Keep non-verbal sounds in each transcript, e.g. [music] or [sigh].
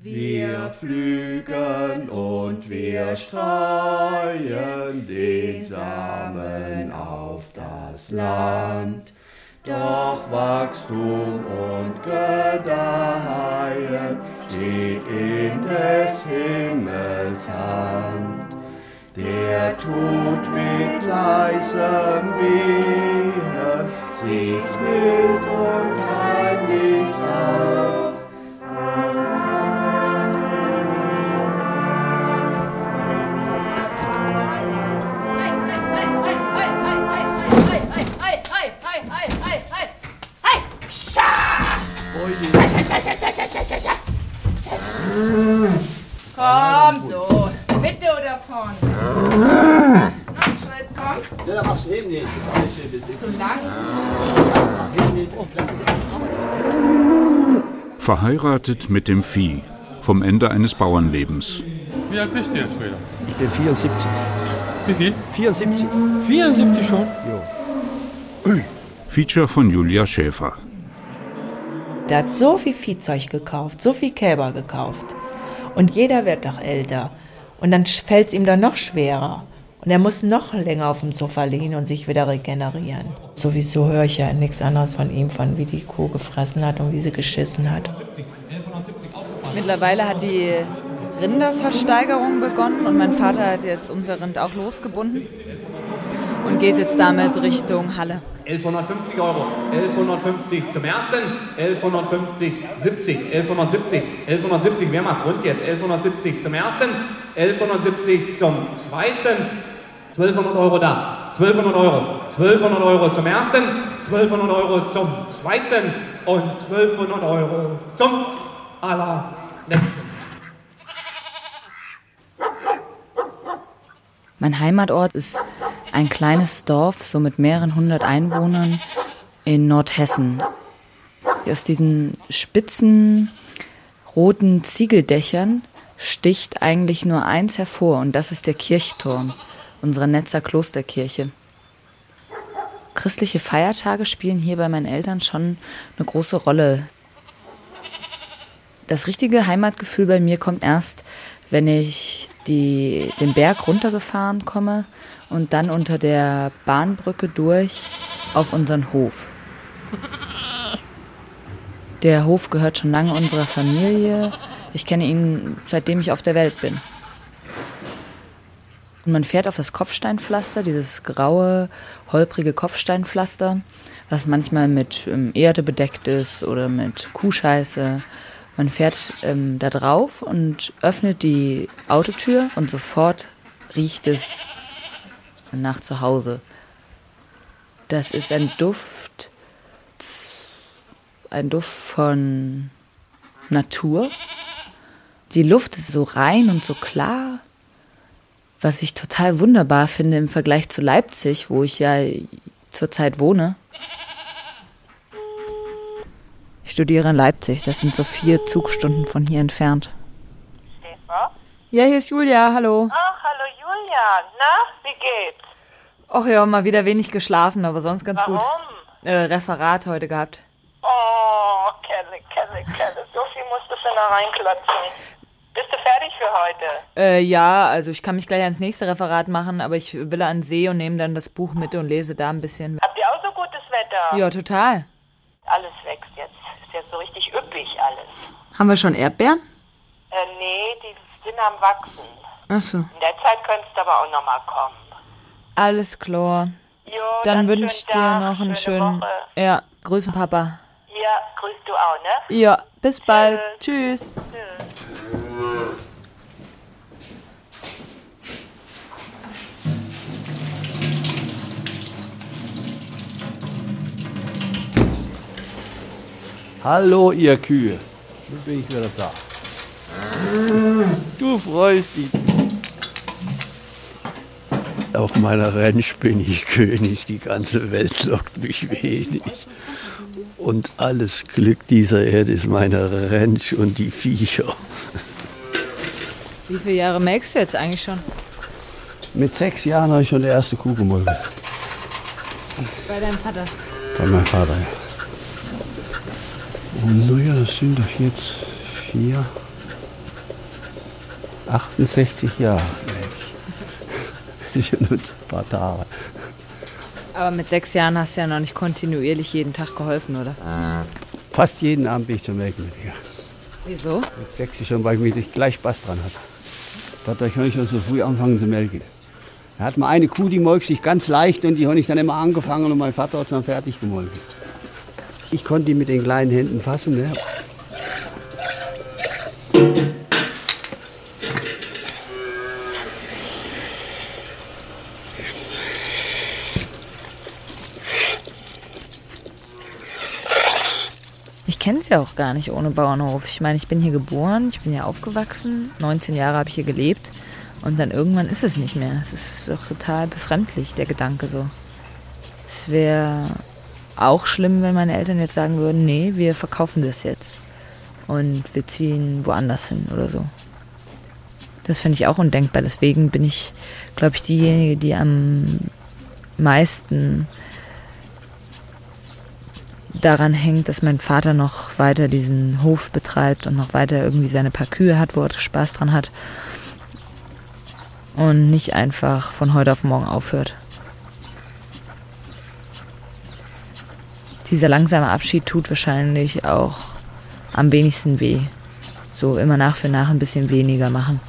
Wir flügen und wir streuen den Samen auf das Land. Doch Wachstum und Gedeihen steht in des Himmels Hand. Der tut mit leisem Wehen sich mild und heimlich auf. Komm so, Mitte oder vorne? Noch einen Schritt, komm. Ja, machst du eben nicht. Zu lang. Verheiratet mit dem Vieh. Vom Ende eines Bauernlebens. Wie alt bist du jetzt wieder? Ich bin 74. Wie viel? 74. 74 schon? Feature von Julia Schäfer. Der hat so viel Viehzeug gekauft, so viel Kälber gekauft. Und jeder wird doch älter. Und dann fällt es ihm dann noch schwerer. Und er muss noch länger auf dem Sofa liegen und sich wieder regenerieren. Sowieso höre ich ja nichts anderes von ihm, von wie die Kuh gefressen hat und wie sie geschissen hat. Mittlerweile hat die Rinderversteigerung begonnen und mein Vater hat jetzt unser Rind auch losgebunden und geht jetzt damit Richtung Halle. 1150 Euro. 1150 zum ersten. 1150, 70. 1170. 1170. Wer macht's rund jetzt? 1170 zum ersten. 1170 zum zweiten. 1200 Euro da. 1200 Euro. 1200 Euro zum ersten. 1200 Euro zum zweiten. Und 1200 Euro zum allerletzten. Mein Heimatort ist ein kleines Dorf, so mit mehreren hundert Einwohnern in Nordhessen. Aus diesen spitzen, roten Ziegeldächern sticht eigentlich nur eins hervor und das ist der Kirchturm unserer Netzer Klosterkirche. Christliche Feiertage spielen hier bei meinen Eltern schon eine große Rolle. Das richtige Heimatgefühl bei mir kommt erst, wenn ich die, den Berg runtergefahren komme und dann unter der Bahnbrücke durch auf unseren Hof. Der Hof gehört schon lange unserer Familie. Ich kenne ihn seitdem ich auf der Welt bin. Und man fährt auf das Kopfsteinpflaster, dieses graue, holprige Kopfsteinpflaster, was manchmal mit ähm, Erde bedeckt ist oder mit Kuhscheiße. Man fährt ähm, da drauf und öffnet die Autotür und sofort riecht es nach zu Hause. Das ist ein Duft, ein Duft von Natur. Die Luft ist so rein und so klar, was ich total wunderbar finde im Vergleich zu Leipzig, wo ich ja zurzeit wohne. Ich studiere in Leipzig, das sind so vier Zugstunden von hier entfernt. Stefan? Ja, hier ist Julia, hallo. Ach, hallo Julia. Na, wie geht's? Ach ja, mal wieder wenig geschlafen, aber sonst ganz Warum? gut. Äh, Referat heute gehabt. Oh, Kelle, Kelle, Kelle. So viel musstest du noch reinklotzen. Bist du fertig für heute? Äh, ja, also ich kann mich gleich ans nächste Referat machen, aber ich will an See und nehme dann das Buch mit und lese da ein bisschen. Habt ihr auch so gutes Wetter? Ja, total. Alles wächst jetzt. Ist jetzt so richtig üppig alles. Haben wir schon Erdbeeren? Äh, nee, die sind am Wachsen. Achso. In der Zeit könntest du aber auch noch mal kommen. Alles klar. Jo, Dann schönen wünsche ich dir Tag, noch einen schöne schönen. Woche. Ja, Grüße Papa. Ja, grüßt du auch, ne? Ja, bis bald. Tschüss. Hallo, ihr Kühe. Nun bin ich wieder da. Du freust dich. Auf meiner Ranch bin ich König, die ganze Welt lockt mich wenig. Und alles Glück dieser Erde ist meine Ranch und die Viecher. Wie viele Jahre melkst du jetzt eigentlich schon? Mit sechs Jahren habe ich schon die erste Kuh gemolken. Bei deinem Vater. Bei meinem Vater, ja. Und naja, das sind doch jetzt vier, 68 Jahre. Ich nur ein paar Tage. Aber mit sechs Jahren hast du ja noch nicht kontinuierlich jeden Tag geholfen, oder? Fast jeden Abend bin ich zum Melken mit ihr. Wieso? Mit sechs schon, weil ich mich gleich Spaß dran hatte. Dadurch kann ich schon so früh anfangen zu melken. Da hat man eine Kuh, die molkt sich ganz leicht und die habe ich dann immer angefangen und mein Vater hat es dann fertig gemolken. Ich konnte die mit den kleinen Händen fassen. Ne? Kenne es ja auch gar nicht ohne Bauernhof. Ich meine, ich bin hier geboren, ich bin hier aufgewachsen, 19 Jahre habe ich hier gelebt und dann irgendwann ist es nicht mehr. Es ist doch total befremdlich, der Gedanke so. Es wäre auch schlimm, wenn meine Eltern jetzt sagen würden, nee, wir verkaufen das jetzt und wir ziehen woanders hin oder so. Das finde ich auch undenkbar. Deswegen bin ich, glaube ich, diejenige, die am meisten daran hängt, dass mein Vater noch weiter diesen Hof betreibt und noch weiter irgendwie seine paar Kühe hat, wo er Spaß dran hat und nicht einfach von heute auf morgen aufhört. Dieser langsame Abschied tut wahrscheinlich auch am wenigsten weh. So immer nach für nach ein bisschen weniger machen.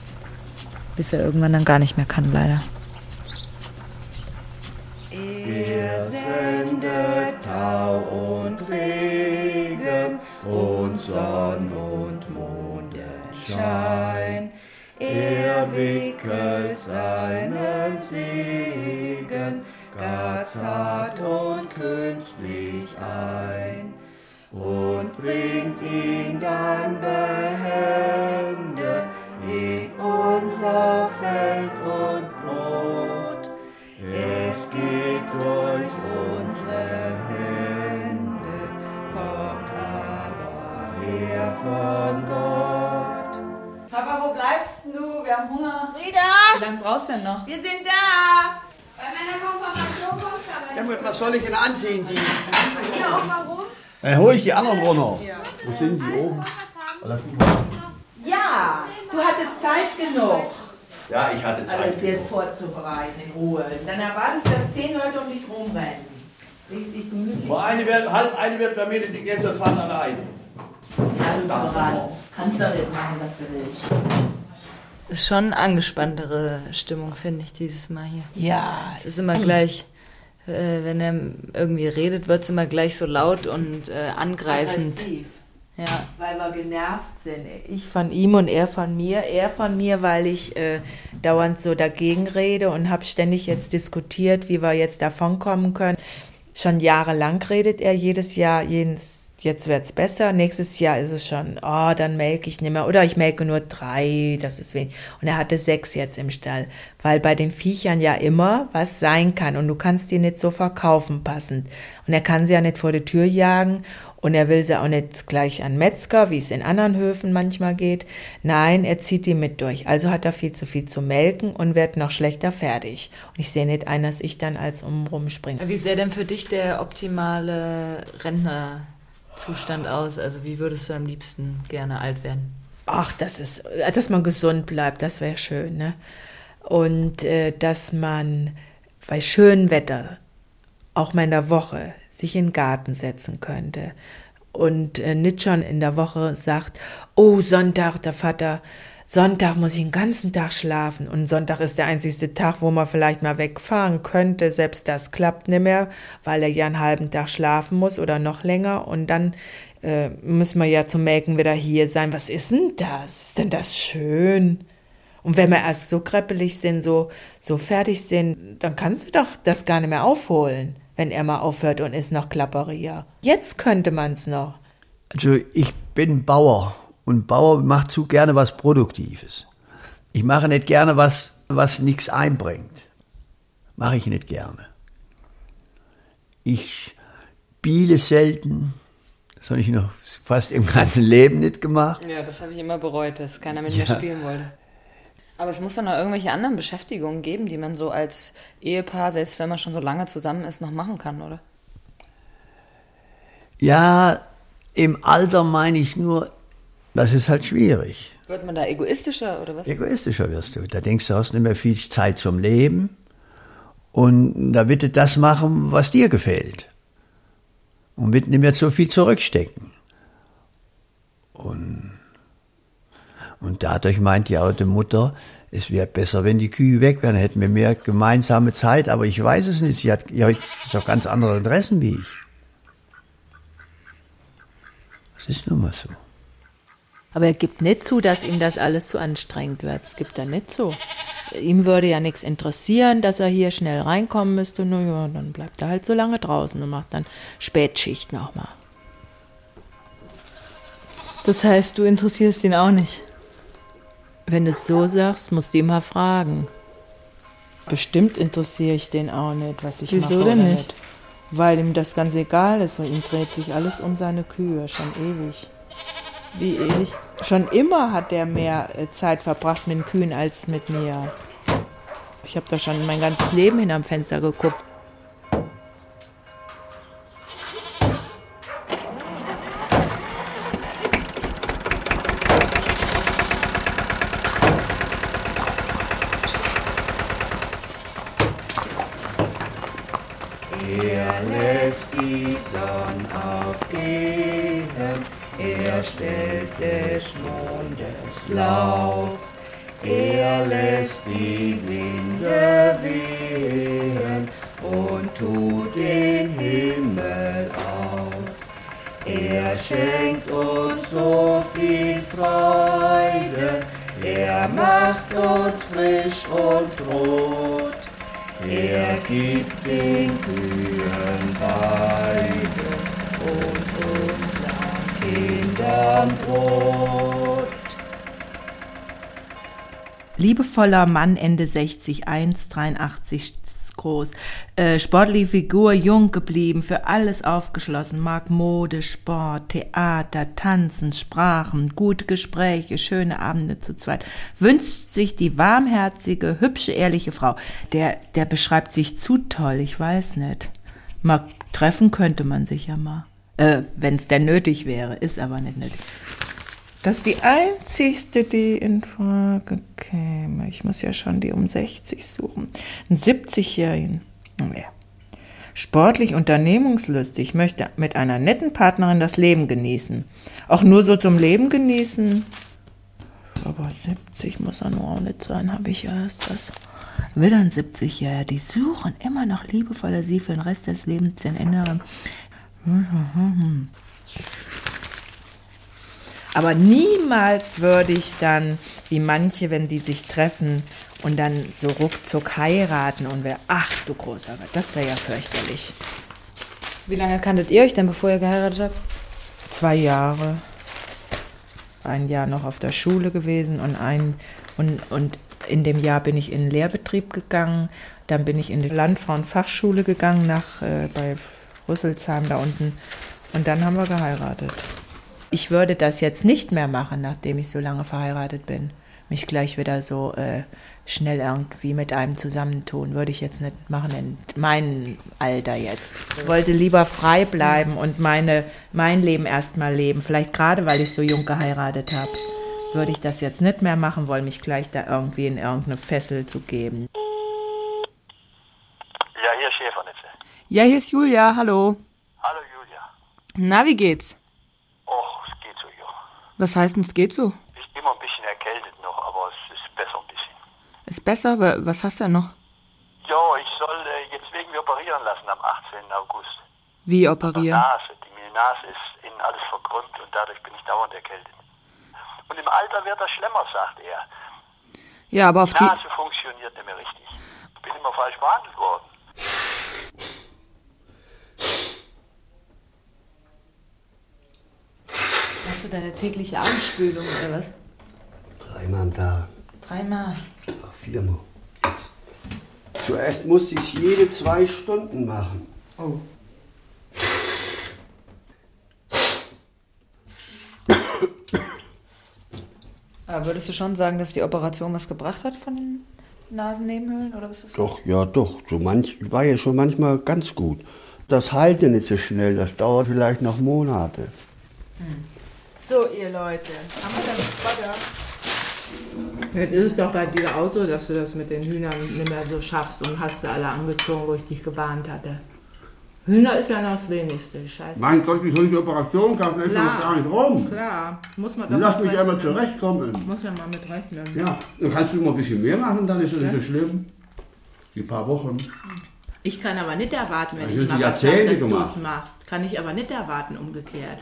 Bis er irgendwann dann gar nicht mehr kann, leider. Er wickelt seinen Segen gar zart und künstlich ein und bringt ihn dann behende in unser Feld und Brot. Es geht durch unsere Hände, kommt aber her von Gott. Papa, wo bleibst du? Wir haben Hunger. Wie lange brauchst du denn noch? Wir sind da. Bei meiner Konfirmation kommst du aber nicht. was soll ich denn anziehen? Sie? Ja, auch warum? Dann hole ich die anderen runter. Wo sind die oben? Ja, du hattest Zeit genug, Ja, ich hatte alles dir vorzubereiten in Ruhe. Dann erwartest du, dass zehn Leute um dich rumrennen. Dich gemütlich Vor eine wird, halb eine wird bei mir die Gäste fahren allein. ran. Kannst doch nicht machen, was du willst. Ist schon angespanntere Stimmung, finde ich, dieses Mal hier. Ja, Es ist immer gleich, äh, wenn er irgendwie redet, wird es immer gleich so laut und äh, angreifend. aggressiv. Ja. Weil wir genervt sind. Ich von ihm und er von mir. Er von mir, weil ich äh, dauernd so dagegen rede und habe ständig jetzt diskutiert, wie wir jetzt davonkommen können. Schon jahrelang redet er jedes Jahr, jedes, jetzt wird's besser. Nächstes Jahr ist es schon, oh, dann melke ich nicht mehr. Oder ich melke nur drei, das ist wenig. Und er hatte sechs jetzt im Stall. Weil bei den Viechern ja immer was sein kann. Und du kannst die nicht so verkaufen passend. Und er kann sie ja nicht vor die Tür jagen. Und er will sie auch nicht gleich an Metzger, wie es in anderen Höfen manchmal geht. Nein, er zieht die mit durch. Also hat er viel zu viel zu melken und wird noch schlechter fertig. Und ich sehe nicht ein, dass ich dann als um rumspringe. Wie sähe denn für dich der optimale Rentnerzustand aus? Also wie würdest du am liebsten gerne alt werden? Ach, das ist, dass man gesund bleibt, das wäre schön, ne? Und äh, dass man bei schönem Wetter, auch mal in der Woche, sich in den Garten setzen könnte. Und äh, nicht schon in der Woche sagt, oh, Sonntag, der Vater, Sonntag muss ich den ganzen Tag schlafen. Und Sonntag ist der einzigste Tag, wo man vielleicht mal wegfahren könnte. Selbst das klappt nicht mehr, weil er ja einen halben Tag schlafen muss oder noch länger. Und dann äh, müssen wir ja zum Melken wieder hier sein. Was ist denn das? Ist denn das schön? Und wenn wir erst so kreppelig sind, so, so fertig sind, dann kannst du doch das gar nicht mehr aufholen, wenn er mal aufhört und ist noch Klapperier. Jetzt könnte man's noch. Also ich bin Bauer und Bauer macht zu gerne was Produktives. Ich mache nicht gerne was, was nichts einbringt. Mache ich nicht gerne. Ich spiele selten. Das habe ich noch fast im ganzen Leben nicht gemacht. Ja, das habe ich immer bereut, dass keiner mit Ja. mir spielen wollte. Aber es muss doch noch irgendwelche anderen Beschäftigungen geben, die man so als Ehepaar, selbst wenn man schon so lange zusammen ist, noch machen kann, oder? Ja, im Alter meine ich nur, Das ist halt schwierig. Wird man da egoistischer oder was? Egoistischer wirst du. Da denkst du, hast nicht mehr viel Zeit zum Leben. Und da wird du das machen, was dir gefällt. Und wird nicht mehr so viel zurückstecken. Und, und dadurch meint die alte Mutter, es wäre besser, wenn die Kühe weg wären, hätten wir mehr gemeinsame Zeit. Aber ich weiß es nicht. Sie hat ja doch ganz andere Interessen wie ich. Das ist nun mal so. Aber er gibt nicht zu, dass ihm das alles zu anstrengend wird. Das gibt er nicht so. Ihm würde ja nichts interessieren, dass er hier schnell reinkommen müsste. Na ja, dann bleibt er halt so lange draußen und macht dann Spätschicht nochmal. Das heißt, du interessierst ihn auch nicht. Wenn du es so sagst, musst du ihn mal fragen. Bestimmt interessiere ich den auch nicht, was ich Wieso mache denn oder nicht? Weil ihm das ganz egal ist und ihm dreht sich alles um seine Kühe, schon ewig. Wie ewig? Schon immer hat er mehr äh, Zeit verbracht mit den Kühen als mit mir. Ich habe da schon mein ganzes Leben hinterm Fenster geguckt. Brot. Liebevoller Mann, Ende 60, 1,83 groß. Äh, sportliche Figur, jung geblieben, für alles aufgeschlossen. Mag Mode, Sport, Theater, Tanzen, Sprachen, gute Gespräche, schöne Abende zu zweit. Wünscht sich die warmherzige, hübsche, ehrliche Frau. Der, der beschreibt sich zu toll, ich weiß nicht. Mal treffen könnte man sich ja mal. Äh, wenn es denn nötig wäre, ist aber nicht nötig. Das ist die einzigste, die in Frage käme. Ich muss ja schon die um 60 suchen. Einen 70-Jährigen. Ja. Sportlich, unternehmungslustig, möchte mit einer netten Partnerin das Leben genießen. Auch nur so zum Leben genießen. Aber 70 muss er nur auch nicht sein, habe ich erst das. Will dann 70 Jahre. Die suchen immer noch liebevoller sie für den Rest des Lebens den Inneren. Aber niemals würde ich dann, wie manche, wenn die sich treffen und dann so ruckzuck heiraten und wer, ach du großer Gott, das wäre ja fürchterlich. Wie lange kanntet ihr euch denn, bevor ihr geheiratet habt? Zwei Jahre. Ein Jahr noch auf der Schule gewesen und ein und, und in dem Jahr bin ich in den Lehrbetrieb gegangen. Dann bin ich in die Landfrauenfachschule gegangen nach äh, bei Rüsselsheim da unten. Und dann haben wir geheiratet. Ich würde das jetzt nicht mehr machen, nachdem ich so lange verheiratet bin. Mich gleich wieder so äh, schnell irgendwie mit einem zusammentun. Würde ich jetzt nicht machen in meinem Alter jetzt. Ich wollte lieber frei bleiben und meine, mein Leben erstmal leben. Vielleicht gerade, weil ich so jung geheiratet habe. Würde ich das jetzt nicht mehr machen wollen, mich gleich da irgendwie in irgendeine Fessel zu geben. Ja, hier ist Schäfernitze. Ja, hier ist Julia, hallo. Hallo Julia. Na, wie geht's? Och, es geht so, ja. Was heißt denn, es geht so? Ich bin immer ein bisschen erkältet noch, aber es ist besser ein bisschen. Ist besser? Wa- Was hast du denn noch? Ja, ich soll äh, jetzt wegen mir operieren lassen am 18. August. Wie Die operieren? Nase, die meine Nase ist innen alles verkrümmt und dadurch bin ich dauernd erkältet. Und im Alter wird das schlimmer, sagt er. Ja, aber auf die die. Nase funktioniert nicht mehr richtig. Ich bin immer falsch behandelt worden. Hast du deine tägliche Anspülung oder was? Dreimal am Tag. Dreimal. Viermal. Jetzt. Zuerst musste ich es jede zwei Stunden machen. Oh. Aber würdest du schon sagen, dass die Operation was gebracht hat von den Nasennebenhöhlen oder was ist das? Doch, ja, doch. So manch, war ja schon manchmal ganz gut. Das heilt ja nicht so schnell. Das dauert vielleicht noch Monate. So, ihr Leute, haben wir dann Butter? Jetzt ist es doch bei dir auch so, dass du das mit den Hühnern nicht mehr so schaffst und hast sie alle angezogen, wo ich dich gewarnt hatte. Hühner ist ja noch das Wenigste, scheiße. Mein Gott, wie soll ich Operation kaufen? ist Klar. doch gar nicht rum. Klar, muss man doch Lass mich einmal rechnen. zurechtkommen. Muss ja mal mit rechnen. Ja, dann kannst du mal ein bisschen mehr machen, dann ist es Ja. nicht so schlimm. Die paar Wochen. Ich kann aber nicht erwarten, wenn Das ich ist mal was sage, dass du es machst. Kann ich aber nicht erwarten, umgekehrt.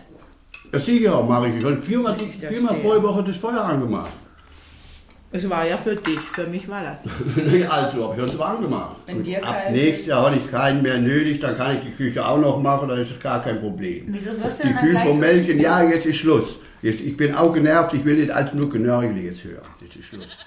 Das sicher mache ich. Ich habe viermal, da viermal vor Woche das Feuer angemacht. Es war ja für dich, für mich war das. [laughs] Nee, also, habe ich uns warm gemacht. Ab nächstes Jahr habe ich keinen mehr nötig, dann kann ich die Küche auch noch machen, dann ist es gar kein Problem. Wieso wirst du Die gleich vom so- Melken, ja, jetzt ist Schluss. Jetzt, ich bin auch genervt, ich will nicht als nur Genörgel jetzt hören. Jetzt ist Schluss.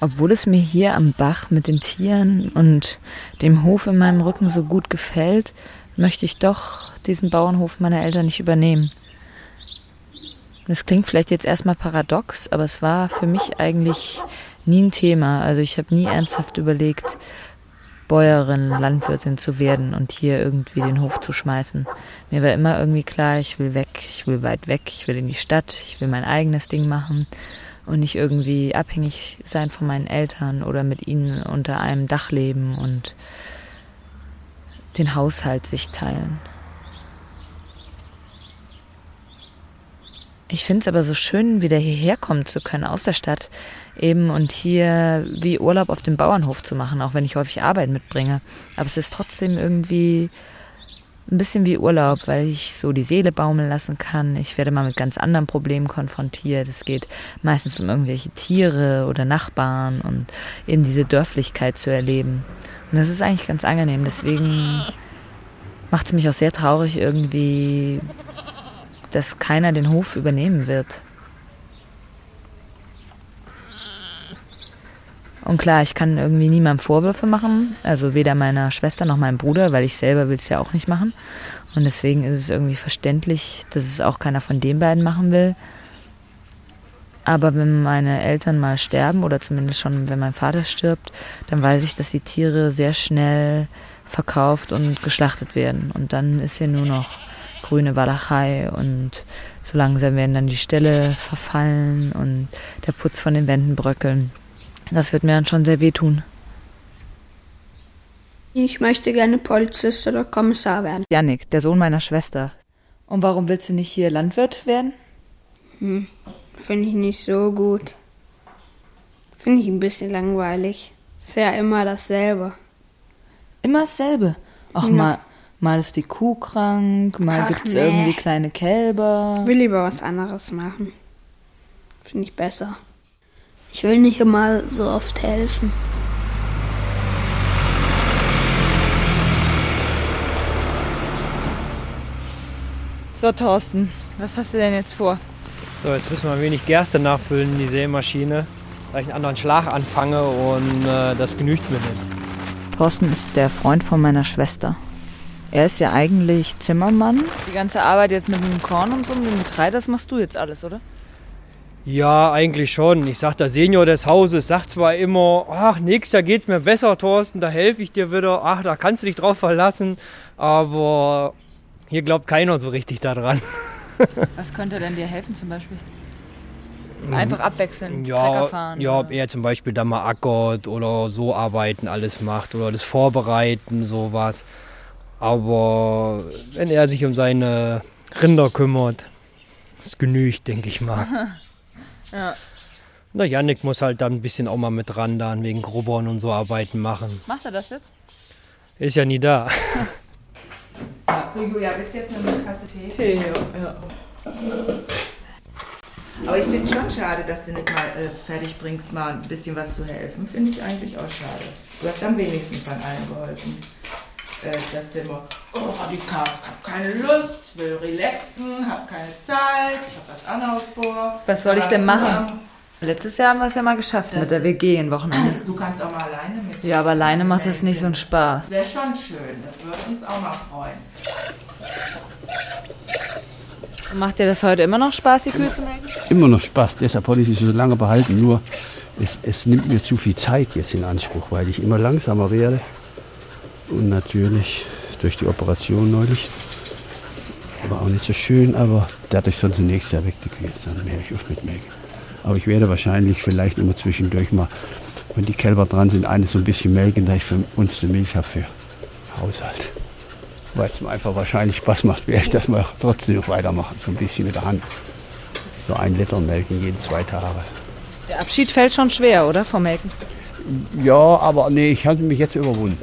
Obwohl es mir hier am Bach mit den Tieren und dem Hof in meinem Rücken so gut gefällt, möchte ich doch diesen Bauernhof meiner Eltern nicht übernehmen. Das klingt vielleicht jetzt erstmal paradox, aber es war für mich eigentlich nie ein Thema. Also ich habe nie ernsthaft überlegt, Bäuerin, Landwirtin zu werden und hier irgendwie den Hof zu schmeißen. Mir war immer irgendwie klar, ich will weg, ich will weit weg, ich will in die Stadt, ich will mein eigenes Ding machen und nicht irgendwie abhängig sein von meinen Eltern oder mit ihnen unter einem Dach leben und den Haushalt sich teilen. Ich finde es aber so schön, wieder hierher kommen zu können aus der Stadt eben und hier wie Urlaub auf dem Bauernhof zu machen, auch wenn ich häufig Arbeit mitbringe. Aber es ist trotzdem irgendwie ein bisschen wie Urlaub, weil ich so die Seele baumeln lassen kann. Ich werde mal mit ganz anderen Problemen konfrontiert. Es geht meistens um irgendwelche Tiere oder Nachbarn und eben diese Dörflichkeit zu erleben. Und das ist eigentlich ganz angenehm. Deswegen macht es mich auch sehr traurig irgendwie, dass keiner den Hof übernehmen wird. Und klar, ich kann irgendwie niemandem Vorwürfe machen, also weder meiner Schwester noch meinem Bruder, weil ich selber will es ja auch nicht machen. Und deswegen ist es irgendwie verständlich, dass es auch keiner von den beiden machen will. Aber wenn meine Eltern mal sterben oder zumindest schon, wenn mein Vater stirbt, dann weiß ich, dass die Tiere sehr schnell verkauft und geschlachtet werden. Und dann ist hier nur noch grüne Walachei und so langsam werden dann die Ställe verfallen und der Putz von den Wänden bröckeln. Das wird mir dann schon sehr wehtun. Ich möchte gerne Polizist oder Kommissar werden. Janik, der Sohn meiner Schwester. Und warum willst du nicht hier Landwirt werden? Hm, finde ich nicht so gut. Finde ich ein bisschen langweilig. Ist ja immer dasselbe. Immer dasselbe. Ach, Ja. mal, mal ist die Kuh krank, mal Ach, gibt's nee. irgendwie kleine Kälber. Will lieber was anderes machen. Finde ich besser. Ich will nicht immer so oft helfen. So, Thorsten, was hast du denn jetzt vor? So, jetzt müssen wir ein wenig Gerste nachfüllen in die Sämaschine, weil ich einen anderen Schlag anfange und äh, das genügt mir nicht. Thorsten ist der Freund von meiner Schwester. Er ist ja eigentlich Zimmermann. Die ganze Arbeit jetzt mit dem Korn und so, mit dem Getreide, das machst du jetzt alles, oder? Ja, eigentlich schon. Ich sag, der Senior des Hauses sagt zwar immer, ach, nächstes Jahr geht's mir besser, Thorsten, da helfe ich dir wieder, ach, da kannst du dich drauf verlassen, aber hier glaubt keiner so richtig daran. [laughs] Was könnte denn dir helfen zum Beispiel? Einfach abwechselnd, Trecker Ja, fahren. ja, ob er zum Beispiel da mal ackert oder so arbeiten alles macht oder das Vorbereiten, sowas. Aber wenn er sich um seine Rinder kümmert, ist genügt, denke ich mal. [laughs] ja. Na, Yannick muss halt dann ein bisschen auch mal mit ran, dann wegen Grubbern und so Arbeiten machen. Macht er das jetzt? Ist ja nie da. [laughs] So, Julia, willst du jetzt eine Tasse Tee? Tee, ja. ja. Aber ich finde schon schade, dass du nicht mal äh, fertig bringst, mal ein bisschen was zu helfen. Finde ich eigentlich auch schade. Du hast am wenigsten von allen geholfen. Äh, dass du immer, oh, hab ich hab, keine Lust, will relaxen, hab keine Zeit, ich hab was anderes vor. Was soll ich denn machen? Letztes Jahr haben wir es ja mal geschafft Das- mit der WG ein Wochenende. Du kannst auch mal alleine mit. Ja, aber alleine macht es nicht so einen Spaß. Wäre schon schön, das würde uns auch mal freuen. Macht dir das heute immer noch Spaß, die Kühe zu melken? Immer noch Spaß, deshalb wollte ich sie so lange behalten. Nur es, es nimmt mir zu viel Zeit jetzt in Anspruch, weil ich immer langsamer werde. Und natürlich durch die Operation neulich. War auch nicht so schön, aber dadurch sie nächstes Jahr weg, die Kühe. Dann mehr ich oft mit Melken. Aber ich werde wahrscheinlich vielleicht immer zwischendurch mal, wenn die Kälber dran sind, eines so ein bisschen melken, da ich für uns die Milch habe für Haushalt. Weil es mir einfach wahrscheinlich Spaß macht, werde ich das mal trotzdem noch weitermachen, so ein bisschen mit der Hand. So ein Liter melken jeden zwei Tage. Der Abschied fällt schon schwer, oder, vom Melken? Ja, aber nee, ich habe mich jetzt überwunden.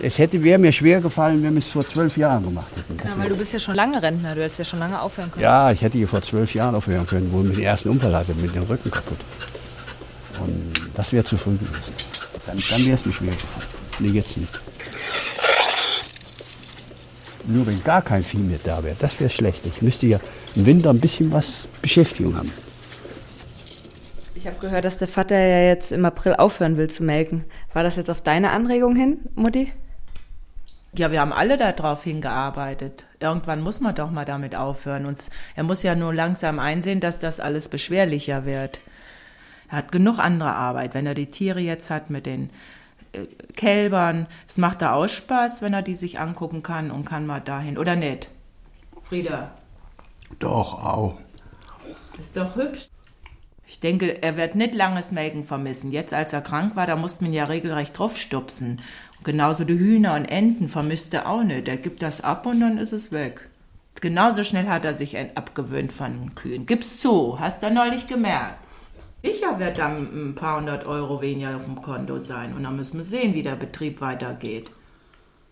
Es hätte wäre mir schwer gefallen, wenn wir es vor zwölf Jahren gemacht hätten. Ja, weil du bist ja schon lange Rentner, du hättest ja schon lange aufhören können. Ja, ich hätte hier vor zwölf Jahren aufhören können, wo ich den ersten Unfall hatte, mit dem Rücken kaputt. Und das wäre zu früh gewesen. Dann, dann wäre es mir schwer gefallen. Nee, jetzt nicht. Nur wenn gar kein Vieh mehr da wäre, das wäre schlecht. Ich müsste ja im Winter ein bisschen was Beschäftigung haben. Ich habe gehört, dass der Vater ja jetzt im April aufhören will zu melken. War das jetzt auf deine Anregung hin, Mutti? Ja, wir haben alle darauf hingearbeitet. Irgendwann muss man doch mal damit aufhören. Und er muss ja nur langsam einsehen, dass das alles beschwerlicher wird. Er hat genug andere Arbeit. Wenn er die Tiere jetzt hat mit den äh, Kälbern, es macht da auch Spaß, wenn er die sich angucken kann und kann mal dahin. Oder nicht? Frieda, Doch, auch. ist doch hübsch. Ich denke, er wird nicht langes Melken vermissen. Jetzt, als er krank war, da musste man ja regelrecht draufstupsen. Genauso die Hühner und Enten vermisst er auch nicht. Er gibt das ab und dann ist es weg. Genauso schnell hat er sich ein- abgewöhnt von den Kühen. Gib's zu, hast du neulich gemerkt. Sicher wird dann ein paar hundert Euro weniger auf dem Konto sein. Und dann müssen wir sehen, wie der Betrieb weitergeht.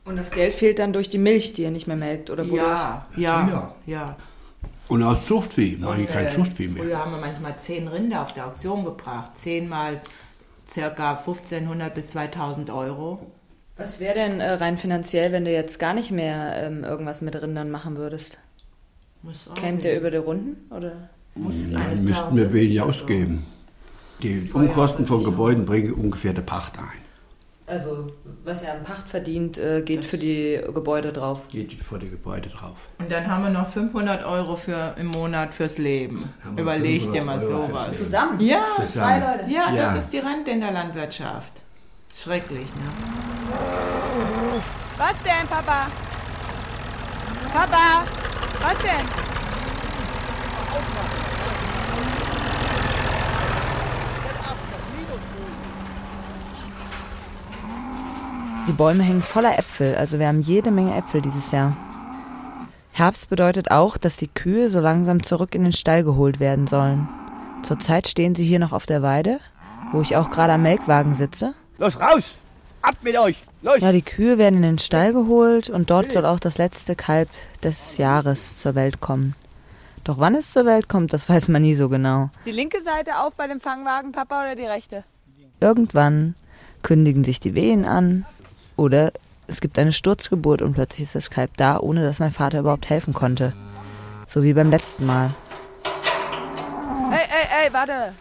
Und das Geld fehlt dann durch die Milch, die er nicht mehr melkt, oder wodurch? Ja, ja, ja. Und aus Zuchtvieh, mache ich kein äh, Zuchtvieh mehr. Früher haben wir manchmal zehn Rinder auf der Auktion gebracht. Zehnmal circa 1500 bis 2000 Euro. Was wäre denn äh, rein finanziell, wenn du jetzt gar nicht mehr ähm, irgendwas mit Rindern machen würdest? Kämt wieder. der über die Runden? Oder? Muss Dann eines müssten wir so. ausgeben. Die Umkosten von Gebäuden bringen ungefähr der Pacht ein. Also, was er an Pacht verdient, äh, geht für die Gebäude drauf. Geht vor die Gebäude drauf. Und dann haben wir noch 500 Euro für, im Monat fürs Leben. Überleg dir 500 mal Euro sowas. Zusammen? Ja, Zusammen. Zwei Leute? ja, Ja. das ist die Rente in der Landwirtschaft. Schrecklich, ne? Was denn, Papa? Papa, was denn? Die Bäume hängen voller Äpfel, also wir haben jede Menge Äpfel dieses Jahr. Herbst bedeutet auch, dass die Kühe so langsam zurück in den Stall geholt werden sollen. Zurzeit stehen sie hier noch auf der Weide, wo ich auch gerade am Melkwagen sitze. Los, raus! Ab mit euch! Los! Ja, die Kühe werden in den Stall geholt und dort soll auch das letzte Kalb des Jahres zur Welt kommen. Doch wann es zur Welt kommt, das weiß man nie so genau. Die linke Seite auf bei dem Fangwagen, Papa, oder die rechte? Irgendwann kündigen sich die Wehen an oder es gibt eine Sturzgeburt und plötzlich ist das Kalb da, ohne dass mein Vater überhaupt helfen konnte. So wie beim letzten Mal. Ey, ey, ey, warte.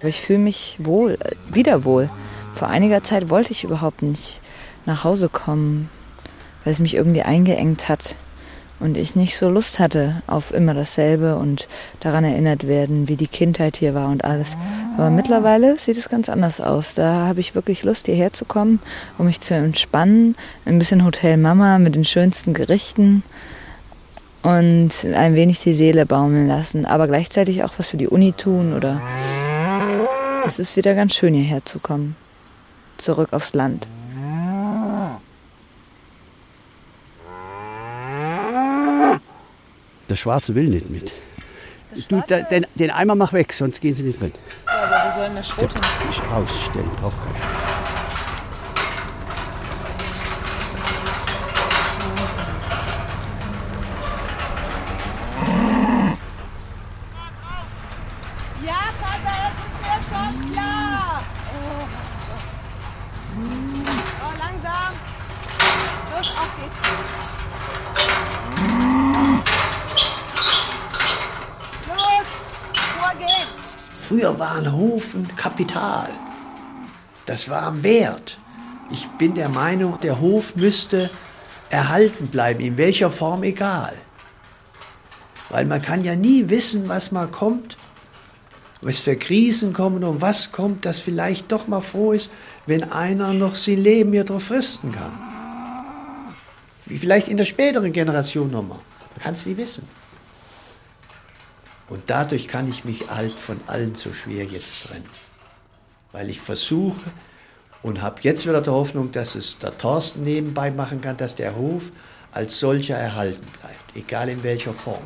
Aber ich fühle mich wohl, wieder wohl. Vor einiger Zeit wollte ich überhaupt nicht nach Hause kommen, weil es mich irgendwie eingeengt hat und ich nicht so Lust hatte auf immer dasselbe und daran erinnert werden, wie die Kindheit hier war und alles. Aber mittlerweile sieht es ganz anders aus. Da habe ich wirklich Lust, hierher zu kommen, um mich zu entspannen. Ein bisschen Hotel Mama mit den schönsten Gerichten und ein wenig die Seele baumeln lassen, aber gleichzeitig auch was für die Uni tun oder es ist wieder ganz schön hierher zu kommen. Zurück aufs Land. Der Schwarze will nicht mit. Du, den, den Eimer mach weg, sonst gehen sie nicht drin. Ja, aber wo sollen wir Schrot hin? Ich rausstellen, braucht kein Schrot. Ja, Vater, das ist mir schon klar. Oh, oh langsam. Los, auf geht's. Los, vorgehen. Früher war ein Hof ein Kapital. Das war am Wert. Ich bin der Meinung, der Hof müsste erhalten bleiben, in welcher Form egal. Weil man kann ja nie wissen, was mal kommt. was für Krisen kommen und was kommt, das vielleicht doch mal froh ist, wenn einer noch sein Leben hier drauf fristen kann. Wie vielleicht in der späteren Generation nochmal. Man kann es nie wissen. Und dadurch kann ich mich halt von allen so schwer jetzt trennen. Weil ich versuche und habe jetzt wieder die Hoffnung, dass es der Thorsten nebenbei machen kann, dass der Hof als solcher erhalten bleibt, egal in welcher Form.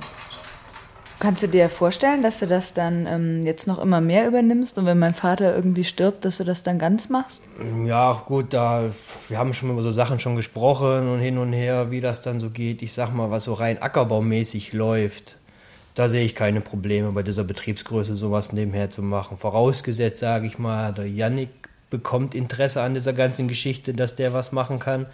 Kannst du dir vorstellen, dass du das dann ähm, jetzt noch immer mehr übernimmst und wenn mein Vater irgendwie stirbt, dass du das dann ganz machst? Ja, gut, da wir haben schon über so Sachen schon gesprochen und hin und her, wie das dann so geht. Ich sag mal, was so rein ackerbaumäßig läuft, da sehe ich keine Probleme bei dieser Betriebsgröße sowas nebenher zu machen. Vorausgesetzt, sage ich mal, der Yannick bekommt Interesse an dieser ganzen Geschichte, dass der was machen kann.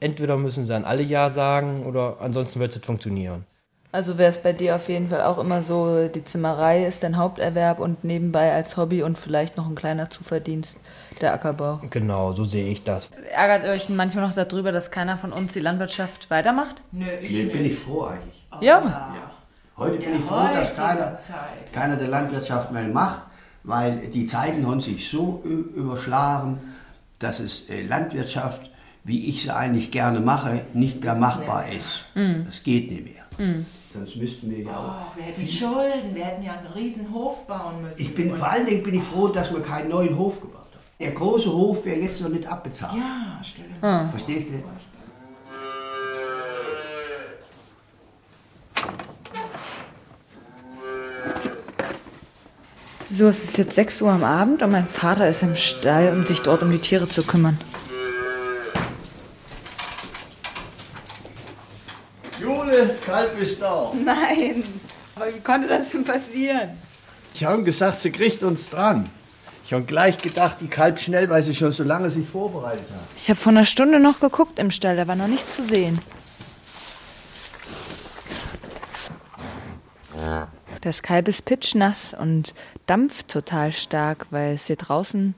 Entweder müssen sie an alle Ja sagen oder ansonsten wird es nicht funktionieren. Also wäre es bei dir auf jeden Fall auch immer so, die Zimmerei ist dein Haupterwerb und nebenbei als Hobby und vielleicht noch ein kleiner Zuverdienst der Ackerbau. Genau, so sehe ich das. Ärgert euch manchmal noch darüber, dass keiner von uns die Landwirtschaft weitermacht? Nö, Nee, bin ich froh eigentlich. Ja. Heute bin ich froh, dass keiner, keiner der Landwirtschaft mehr macht, weil die Zeiten haben sich so überschlagen, dass es äh, Landwirtschaft, wie ich sie eigentlich gerne mache, nicht mehr machbar ist. Mhm. Das geht nicht mehr. Mhm. Sonst müssten wir ja auch. Oh, wir hätten Schulden, wir hätten ja einen riesen Hof bauen müssen. Ich bin vor allen Dingen bin ich froh, dass wir keinen neuen Hof gebaut haben. Der große Hof wäre jetzt noch nicht abbezahlt. Ja, stell dir Ah. Verstehst du? So, es ist jetzt 6 Uhr am Abend und mein Vater ist im Stall, um sich dort um die Tiere zu kümmern. Jule, das Kalb ist da. Nein, aber wie konnte das denn passieren? Ich habe gesagt, sie kriegt uns dran. Ich habe gleich gedacht, die kalbt schnell, weil sie schon so lange sich vorbereitet hat. Ich habe vor einer Stunde noch geguckt im Stall, da war noch nichts zu sehen. Das Kalb ist pitschnass und dampft total stark, weil es hier draußen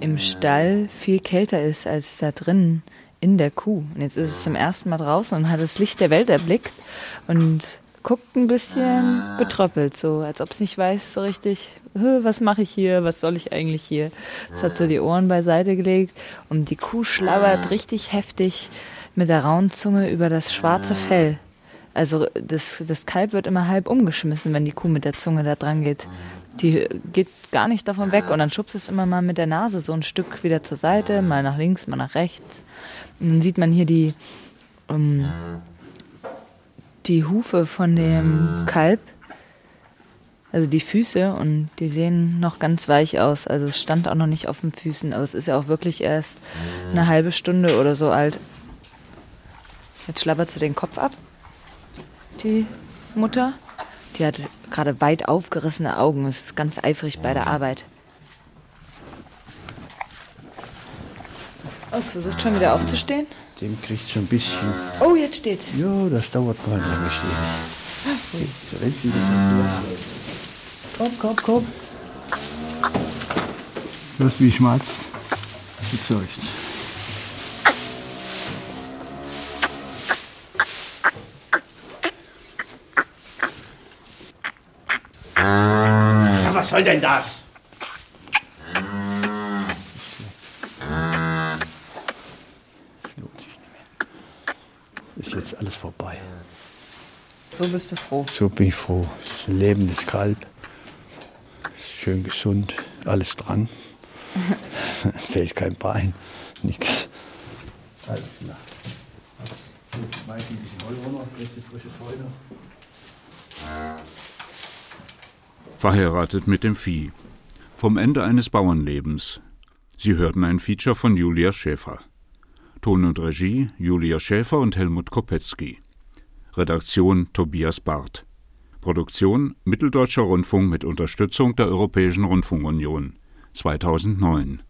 im Stall viel kälter ist als da drinnen in der Kuh. Und jetzt ist es zum ersten Mal draußen und hat das Licht der Welt erblickt und guckt ein bisschen betröppelt, so als ob es nicht weiß so richtig, "Hä, was mache ich hier, was soll ich eigentlich hier. Es hat so die Ohren beiseite gelegt und die Kuh schlabbert richtig heftig mit der rauen Zunge über das schwarze Fell. Also das, das Kalb wird immer halb umgeschmissen, wenn die Kuh mit der Zunge da dran geht. Die geht gar nicht davon weg und dann schubst es immer mal mit der Nase so ein Stück wieder zur Seite, mal nach links, mal nach rechts. Und dann sieht man hier die, ähm, die Hufe von dem Kalb, also die Füße und die sehen noch ganz weich aus. Also es stand auch noch nicht auf den Füßen, aber es ist ja auch wirklich erst eine halbe Stunde oder so alt. Jetzt schlabbert sie den Kopf ab, die Mutter. Die hat gerade weit aufgerissene Augen, es ist ganz eifrig bei der Arbeit. Oh, es versucht schon wieder aufzustehen. Dem kriegt schon ein bisschen. Oh, jetzt steht's. Ja, das dauert gar nicht lange stehen. Sie rennt wieder Komm, komm, komm. Hörst wie schmatzt? Gezeugt. Ja, was soll denn das? Ist jetzt alles vorbei. So bist du froh. So bin ich froh. Es ist ein lebendes Kalb. Ist schön gesund, alles dran. [laughs] Fällt kein Bein, nix. Alles klar. Schmeiß ein bisschen Heu runter, frisches Heu noch. Verheiratet mit dem Vieh. Vom Ende eines Bauernlebens. Sie hörten ein Feature von Julia Schäfer. Ton und Regie Julia Schäfer und Helmut Kopetzky. Redaktion Tobias Barth. Produktion Mitteldeutscher Rundfunk mit Unterstützung der Europäischen Rundfunkunion 2009